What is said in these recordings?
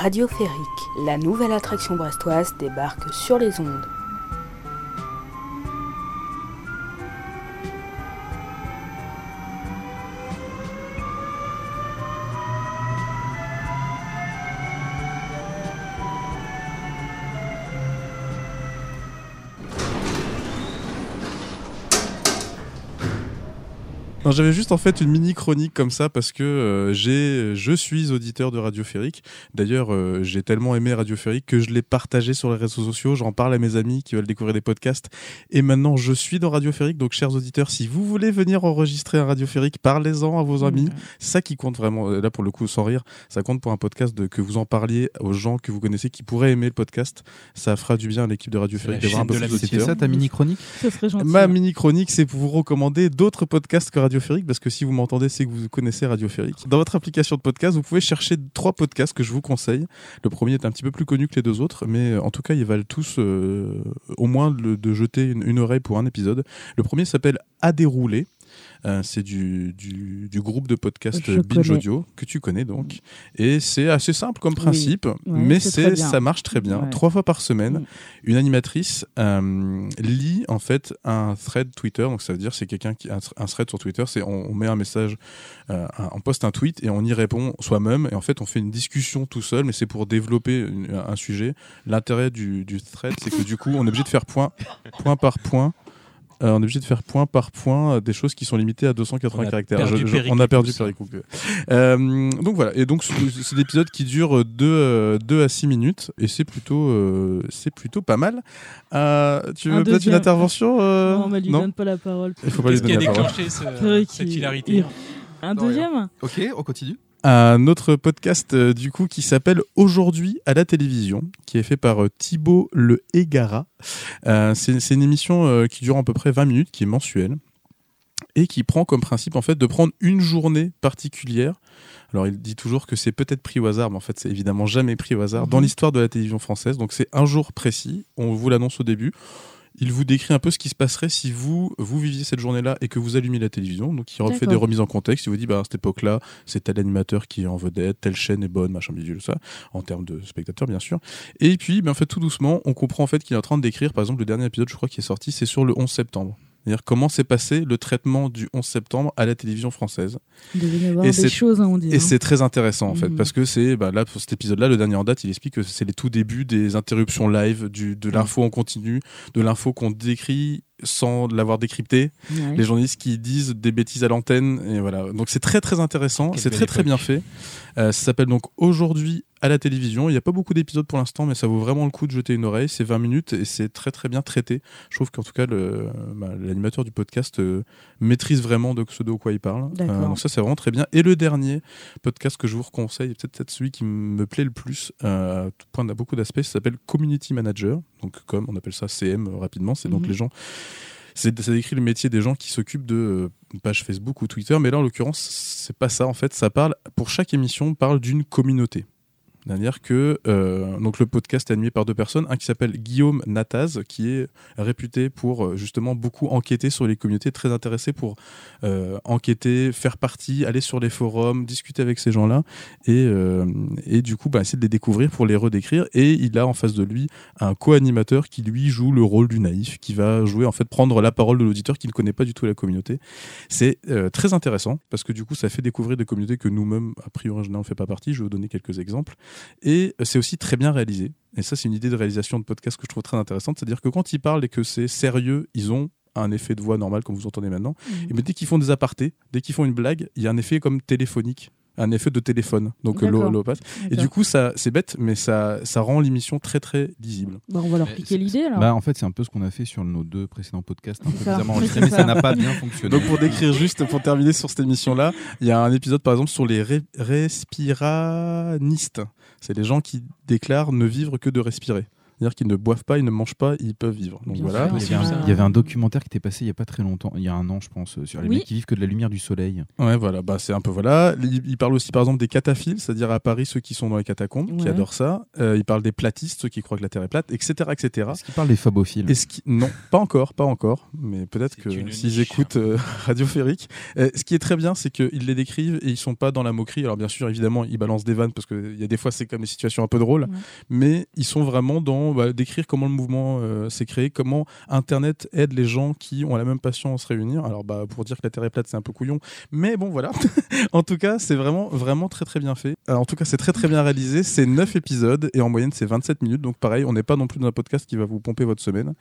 Radioférique, la nouvelle attraction brestoise débarque sur les ondes. J'avais juste en fait une mini chronique comme ça parce que euh, j'ai, je suis auditeur de Radiophérique. D'ailleurs, euh, j'ai tellement aimé Radiophérique que je l'ai partagé sur les réseaux sociaux. J'en parle à mes amis qui veulent découvrir des podcasts. Et maintenant, je suis dans Radiophérique. Donc, chers auditeurs, si vous voulez venir enregistrer un Radiophérique, parlez-en à vos amis. Mmh. Ça qui compte vraiment. Là, pour le coup, sans rire, ça compte pour un podcast de, que vous en parliez aux gens que vous connaissez qui pourraient aimer le podcast. Ça fera du bien à l'équipe de Radiophérique d'avoir un peu plus C'est ça ta mini chronique Ma mini chronique, c'est pour vous recommander d'autres podcasts que Radio parce que si vous m'entendez, c'est que vous connaissez Radiophérique. Dans votre application de podcast, vous pouvez chercher trois podcasts que je vous conseille. Le premier est un petit peu plus connu que les deux autres, mais euh, en tout cas, ils valent tous euh, au moins de jeter une, oreille pour un épisode. Le premier s'appelle À dérouler. Euh, c'est du, du, groupe de podcast Binge Audio que tu connais donc. Et c'est assez simple comme principe, mais c'est ça marche très bien. Trois fois par semaine, une animatrice euh, lit en fait un thread Twitter. Donc ça veut dire c'est quelqu'un qui un, un, thread sur Twitter, c'est on, met un message, euh, on poste un tweet et on y répond soi-même. Et en fait on fait une discussion tout seul, mais c'est pour développer un sujet. L'intérêt du, du thread, c'est que du coup on est obligé de faire point, point par point euh, on est obligé de faire point par point euh, des choses qui sont limitées à 280 caractères. on a perdu Péricoupe. Euh, donc voilà. Et donc c'est l'épisode qui dure 2 à 6 minutes et c'est plutôt c'est plutôt pas mal. tu veux peut-être une intervention Non, on ne lui donne pas la parole. Il faut pas lui donner la parole. cette hilarité Un deuxième? Ok, on continue un autre podcast euh, du coup qui s'appelle Aujourd'hui à la télévision, qui est fait par euh, Thibaut Le Égara. Euh, c'est une émission qui dure à peu près 20 minutes, qui est mensuelle et qui prend comme principe en fait de prendre une journée particulière. Alors il dit toujours que c'est peut-être pris au hasard, mais en fait c'est évidemment jamais pris au hasard dans mhm. l'histoire de la télévision française. Donc c'est un jour précis, on vous l'annonce au début il vous décrit un peu ce qui se passerait si vous, vous viviez cette journée-là et que vous allumiez la télévision. Donc, il refait des remises en contexte. Il vous dit, bah, à cette époque-là, c'est tel animateur qui est en vedette, telle chaîne est bonne, machin, bidule, ça, en termes de spectateurs, bien sûr. Et puis, ben, en fait, tout doucement, on comprend en fait qu'il est en train de décrire, par exemple, le dernier épisode, je crois, qui est sorti, c'est sur le 11 septembre. C'est-à-dire comment s'est passé le traitement du 11 septembre à la télévision française. Il devait y avoir et des choses, hein, on dit. Et hein. c'est très intéressant en fait, mhm. parce que c'est bah, là pour cet épisode-là, le dernier en date, il explique que c'est les tout débuts des interruptions live, du, de l'info en continu, de l'info qu'on décrit sans l'avoir décrypté. Les journalistes qui disent des bêtises à l'antenne. Et voilà. Donc c'est très très intéressant. C'est très très bien fait. Euh, ça s'appelle donc Aujourd'hui à la télévision. Il n'y a pas beaucoup d'épisodes pour l'instant, mais ça vaut vraiment le coup de jeter une oreille. C'est 20 minutes et c'est très très bien traité. Je trouve qu'en tout cas, bah, l'animateur du podcast euh, maîtrise vraiment de ce de quoi il parle. Euh, donc ça, c'est vraiment très bien. Et le dernier podcast que je vous conseille, peut-être celui qui me plaît le plus, euh, point à beaucoup d'aspects, ça s'appelle Community Manager. Donc comme on appelle ça CM rapidement, c'est donc mhm. les gens ça décrit le métier des gens qui s'occupent de pages Facebook ou Twitter, mais là en l'occurrence c'est pas ça en fait, ça parle pour chaque émission on parle d'une communauté. C'est-à-dire que euh, donc le podcast est animé par deux personnes, un qui s'appelle Guillaume Nataz, qui est réputé pour euh, justement beaucoup enquêter sur les communautés, très intéressé pour euh, enquêter, faire partie, aller sur les forums, discuter avec ces gens-là, et, et du coup bah, essayer de les découvrir pour les redécrire. Et il a en face de lui un co-animateur qui lui joue le rôle du naïf, qui va jouer en fait prendre la parole de l'auditeur qui ne connaît pas du tout la communauté. C'est très intéressant parce que du coup ça fait découvrir des communautés que nous-mêmes a priori je n'en fais pas partie. Je vais vous donner quelques exemples. Et c'est aussi très bien réalisé. Et ça, c'est une idée de réalisation de podcast que je trouve très intéressante. C'est-à-dire que quand ils parlent et que c'est sérieux, ils ont un effet de voix normal comme vous entendez maintenant. Mmh. Et dès qu'ils font des apartés, dès qu'ils font une blague, il y a un effet comme téléphonique un effet de téléphone. Donc l'eau passe. Et du coup, ça, c'est bête, mais ça, ça rend l'émission très très lisible. Bah, on va leur piquer l'idée alors. Bah, en fait, c'est un peu ce qu'on a fait sur nos deux précédents podcasts, un peu enregistrés, mais ça n'a pas bien fonctionné. Donc pour décrire juste, pour terminer sur cette émission-là, il y a un épisode par exemple sur les respiranistes. C'est les gens qui déclarent ne vivre que de respirer. C'est-à-dire qu'ils ne boivent pas, ils ne mangent pas, ils peuvent vivre. Donc voilà. il, y avait un, documentaire qui était passé il n'y a pas très longtemps, il y a un an je pense, sur les mecs qui vivent que de la lumière du soleil. Ouais, voilà, bah c'est un peu voilà. Il, parle aussi par exemple des cataphiles, c'est-à-dire à Paris ceux qui sont dans les catacombes, qui adorent ça. Euh, il parle des platistes, ceux qui croient que la Terre est plate, etc., etc. Est-ce qu'il parle des phobophiles Est-ce Non, pas encore, pas encore, mais peut-être que s'ils écoutent euh, Radio Férique, euh, ce qui est très bien, c'est qu'ils les décrivent et ils sont pas dans la moquerie. Alors bien sûr, évidemment, ils balancent des vannes parce qu'il y a des fois c'est comme des situations un peu drôles, mais ils sont vraiment dans bah, décrire comment le mouvement s'est créé, comment Internet aide les gens qui ont la même passion à se réunir. Alors bah pour dire que la Terre est plate, c'est un peu couillon, mais bon voilà. en tout cas, c'est vraiment vraiment très très bien fait. en tout cas, c'est très très bien réalisé. C'est 9 épisodes et en moyenne c'est 27 minutes. Donc pareil, on n'est pas non plus dans un podcast qui va vous pomper votre semaine.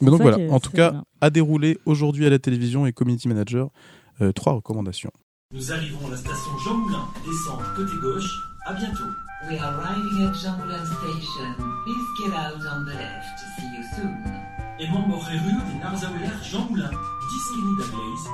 Mais donc voilà, en tout cas, à dérouler aujourd'hui à la télévision et Community Manager, euh, trois recommandations. Nous arrivons à la station Jean Moulin, descente côté gauche, Bientôt. We are arriving at Jean Station. Please get out on the left. See you soon. امام مخيريو دي نارزاولير جان مولان 10 كنيدا بلايز